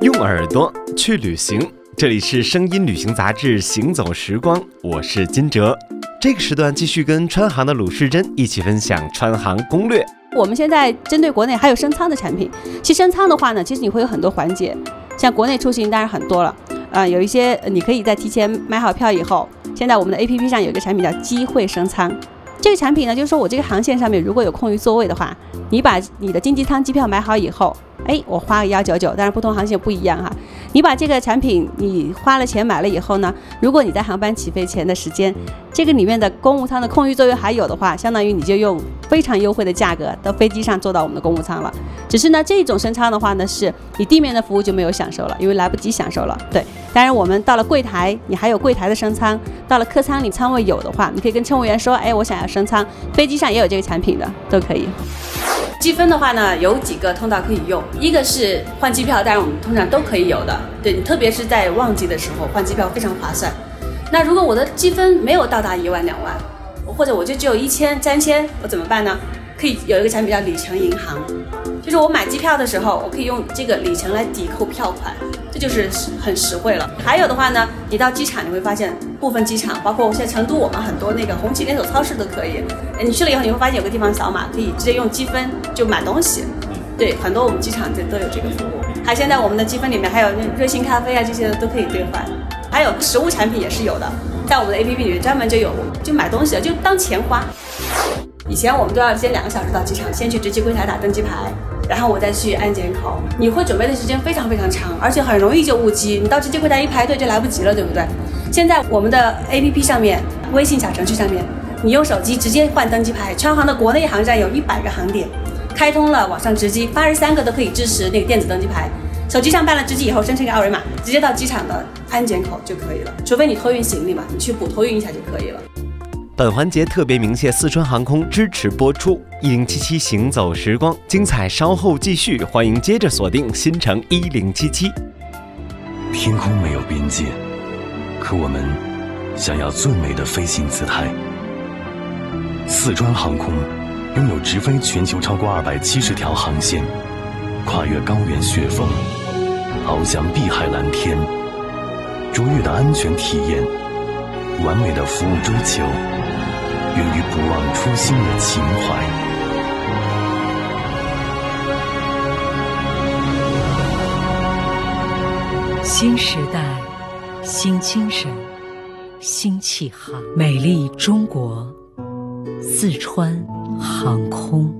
用耳朵去旅行，这里是声音旅行杂志《行走时光》，我是金哲。这个时段继续跟川航的鲁世珍一起分享川航攻略。我们现在针对国内还有升舱的产品，其实升舱的话呢，其实你会有很多环节，像国内出行当然很多了，呃，有一些你可以在提前买好票以后，现在我们的 APP 上有一个产品叫机会升舱。这个产品呢，就是说我这个航线上面如果有空余座位的话，你把你的经济舱机票买好以后，哎，我花个幺九九，但是不同航线不一样哈。你把这个产品你花了钱买了以后呢，如果你在航班起飞前的时间，这个里面的公务舱的空余座位还有的话，相当于你就用非常优惠的价格到飞机上坐到我们的公务舱了。只是呢，这种升舱的话呢，是你地面的服务就没有享受了，因为来不及享受了。对，当然我们到了柜台，你还有柜台的升舱，到了客舱里舱位有的话，你可以跟乘务员说，哎，我想要升舱，飞机上也有这个产品的，都可以。积分的话呢，有几个通道可以用，一个是换机票，但是我们通常都可以有的，对你，特别是在旺季的时候换机票非常划算。那如果我的积分没有到达一万两万，或者我就只有一千三千，我怎么办呢？可以有一个产品叫里程银行，就是我买机票的时候，我可以用这个里程来抵扣票款，这就是很实惠了。还有的话呢，你到机场你会发现，部分机场，包括我现在成都，我们很多那个红旗连锁超市都可以。你去了以后，你会发现有个地方扫码，可以直接用积分就买东西。对，很多我们机场就都有这个服务。还现在我们的积分里面还有那瑞幸咖啡啊这些都可以兑换，还有实物产品也是有的，在我们的 APP 里面专门就有，就买东西了就当钱花。以前我们都要先两个小时到机场，先去值机柜台打登机牌，然后我再去安检口。你会准备的时间非常非常长，而且很容易就误机。你到值机柜台一排队就来不及了，对不对？现在我们的 APP 上面，微信小程序上面，你用手机直接换登机牌。川航的国内航站有一百个航点，开通了网上值机，八十三个都可以支持那个电子登机牌。手机上办了值机以后，生成一个二维码，直接到机场的安检口就可以了。除非你托运行李嘛，你去补托运一下就可以了。本环节特别鸣谢四川航空支持播出，一零七七行走时光，精彩稍后继续，欢迎接着锁定新城一零七七。天空没有边界，可我们想要最美的飞行姿态。四川航空拥有直飞全球超过二百七十条航线，跨越高原雪峰，翱翔碧海蓝天，卓越的安全体验，完美的服务追求。源于不忘初心的情怀。新时代，新精神，新气航，美丽中国，四川航空。